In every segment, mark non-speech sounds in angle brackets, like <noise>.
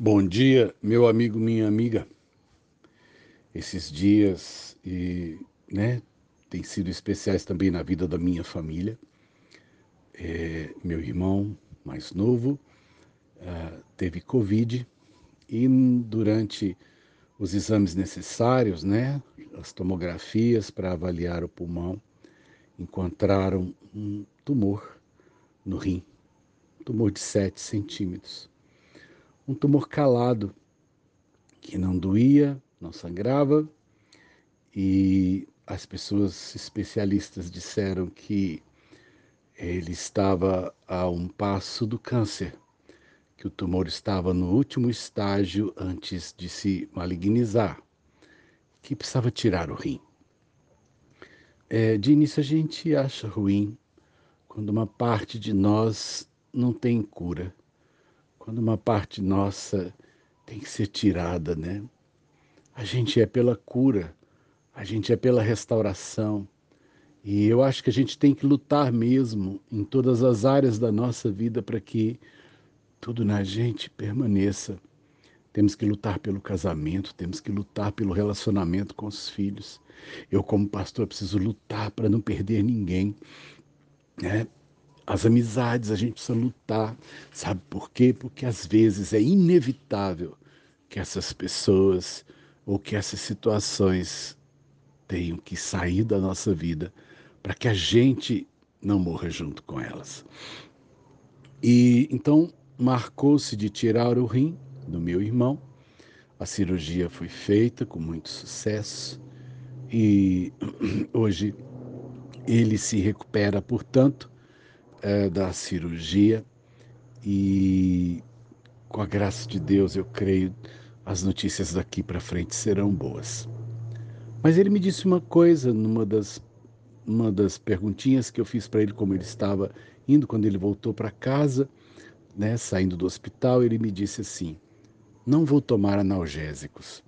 Bom dia, meu amigo, minha amiga. Esses dias e, né, têm sido especiais também na vida da minha família. É, meu irmão mais novo uh, teve Covid e durante os exames necessários, né, as tomografias para avaliar o pulmão, encontraram um tumor no rim, um tumor de 7 centímetros um tumor calado, que não doía, não sangrava, e as pessoas especialistas disseram que ele estava a um passo do câncer, que o tumor estava no último estágio antes de se malignizar, que precisava tirar o rim. É, de início a gente acha ruim quando uma parte de nós não tem cura quando uma parte nossa tem que ser tirada, né? A gente é pela cura, a gente é pela restauração. E eu acho que a gente tem que lutar mesmo em todas as áreas da nossa vida para que tudo na gente permaneça. Temos que lutar pelo casamento, temos que lutar pelo relacionamento com os filhos. Eu, como pastor, preciso lutar para não perder ninguém. Né? As amizades, a gente precisa lutar. Sabe por quê? Porque às vezes é inevitável que essas pessoas ou que essas situações tenham que sair da nossa vida para que a gente não morra junto com elas. E então marcou-se de tirar o rim do meu irmão. A cirurgia foi feita com muito sucesso e <clears throat> hoje ele se recupera, portanto, é, da cirurgia e com a graça de Deus eu creio as notícias daqui para frente serão boas. Mas ele me disse uma coisa numa das uma das perguntinhas que eu fiz para ele como ele estava indo quando ele voltou para casa, né, saindo do hospital, ele me disse assim: "Não vou tomar analgésicos.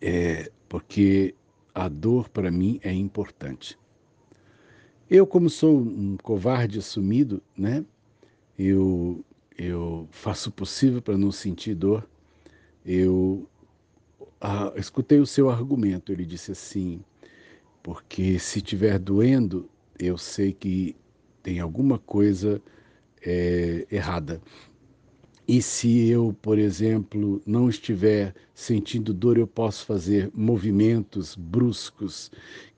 É, porque a dor para mim é importante. Eu, como sou um covarde assumido, né? Eu, eu faço o possível para não sentir dor. Eu ah, escutei o seu argumento. Ele disse assim: porque se estiver doendo, eu sei que tem alguma coisa é, errada. E se eu, por exemplo, não estiver sentindo dor, eu posso fazer movimentos bruscos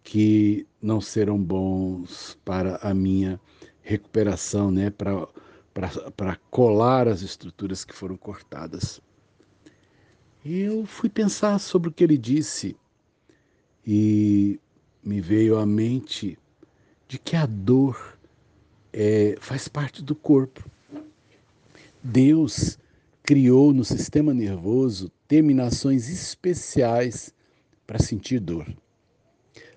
que não serão bons para a minha recuperação, né? para colar as estruturas que foram cortadas. Eu fui pensar sobre o que ele disse e me veio à mente de que a dor é, faz parte do corpo Deus criou no sistema nervoso terminações especiais para sentir dor.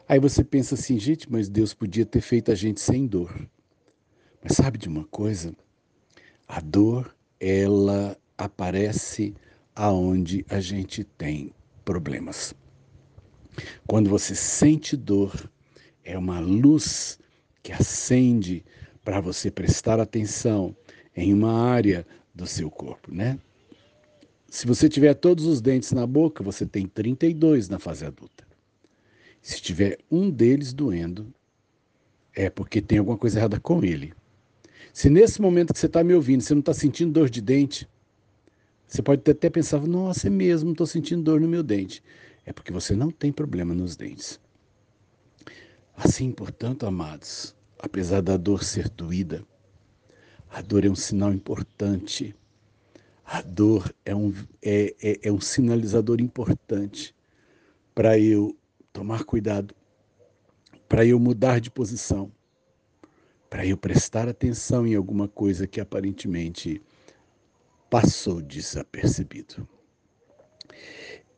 Aí você pensa assim, gente, mas Deus podia ter feito a gente sem dor. Mas sabe de uma coisa? A dor, ela aparece aonde a gente tem problemas. Quando você sente dor, é uma luz que acende para você prestar atenção em uma área do seu corpo, né? Se você tiver todos os dentes na boca, você tem 32 na fase adulta. Se tiver um deles doendo, é porque tem alguma coisa errada com ele. Se nesse momento que você está me ouvindo, você não está sentindo dor de dente, você pode até pensar, nossa, é mesmo, estou sentindo dor no meu dente. É porque você não tem problema nos dentes. Assim, portanto, amados, apesar da dor ser doída, a dor é um sinal importante. A dor é um, é, é, é um sinalizador importante para eu tomar cuidado, para eu mudar de posição, para eu prestar atenção em alguma coisa que aparentemente passou desapercebido.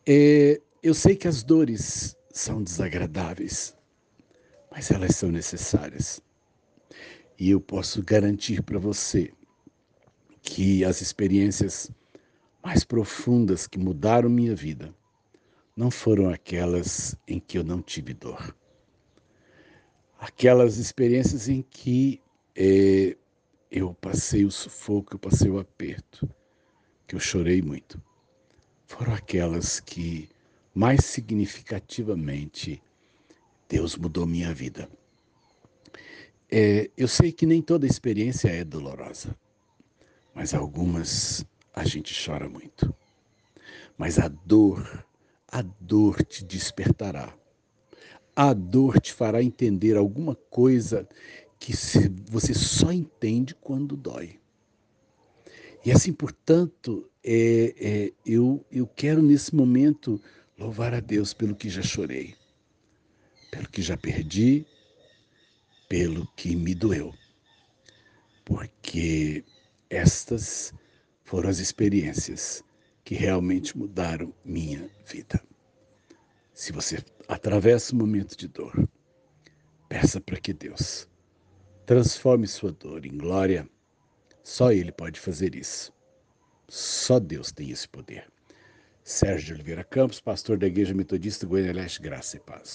É, eu sei que as dores são desagradáveis, mas elas são necessárias. E eu posso garantir para você que as experiências mais profundas que mudaram minha vida não foram aquelas em que eu não tive dor. Aquelas experiências em que é, eu passei o sufoco, eu passei o aperto, que eu chorei muito, foram aquelas que mais significativamente Deus mudou minha vida. É, eu sei que nem toda experiência é dolorosa, mas algumas a gente chora muito. Mas a dor, a dor te despertará. A dor te fará entender alguma coisa que você só entende quando dói. E assim, portanto, é, é, eu, eu quero nesse momento louvar a Deus pelo que já chorei, pelo que já perdi, pelo que me doeu. Porque estas foram as experiências que realmente mudaram minha vida. Se você atravessa um momento de dor, peça para que Deus transforme sua dor em glória. Só Ele pode fazer isso. Só Deus tem esse poder. Sérgio de Oliveira Campos, pastor da Igreja Metodista Goiânia Leste, Graça e Paz.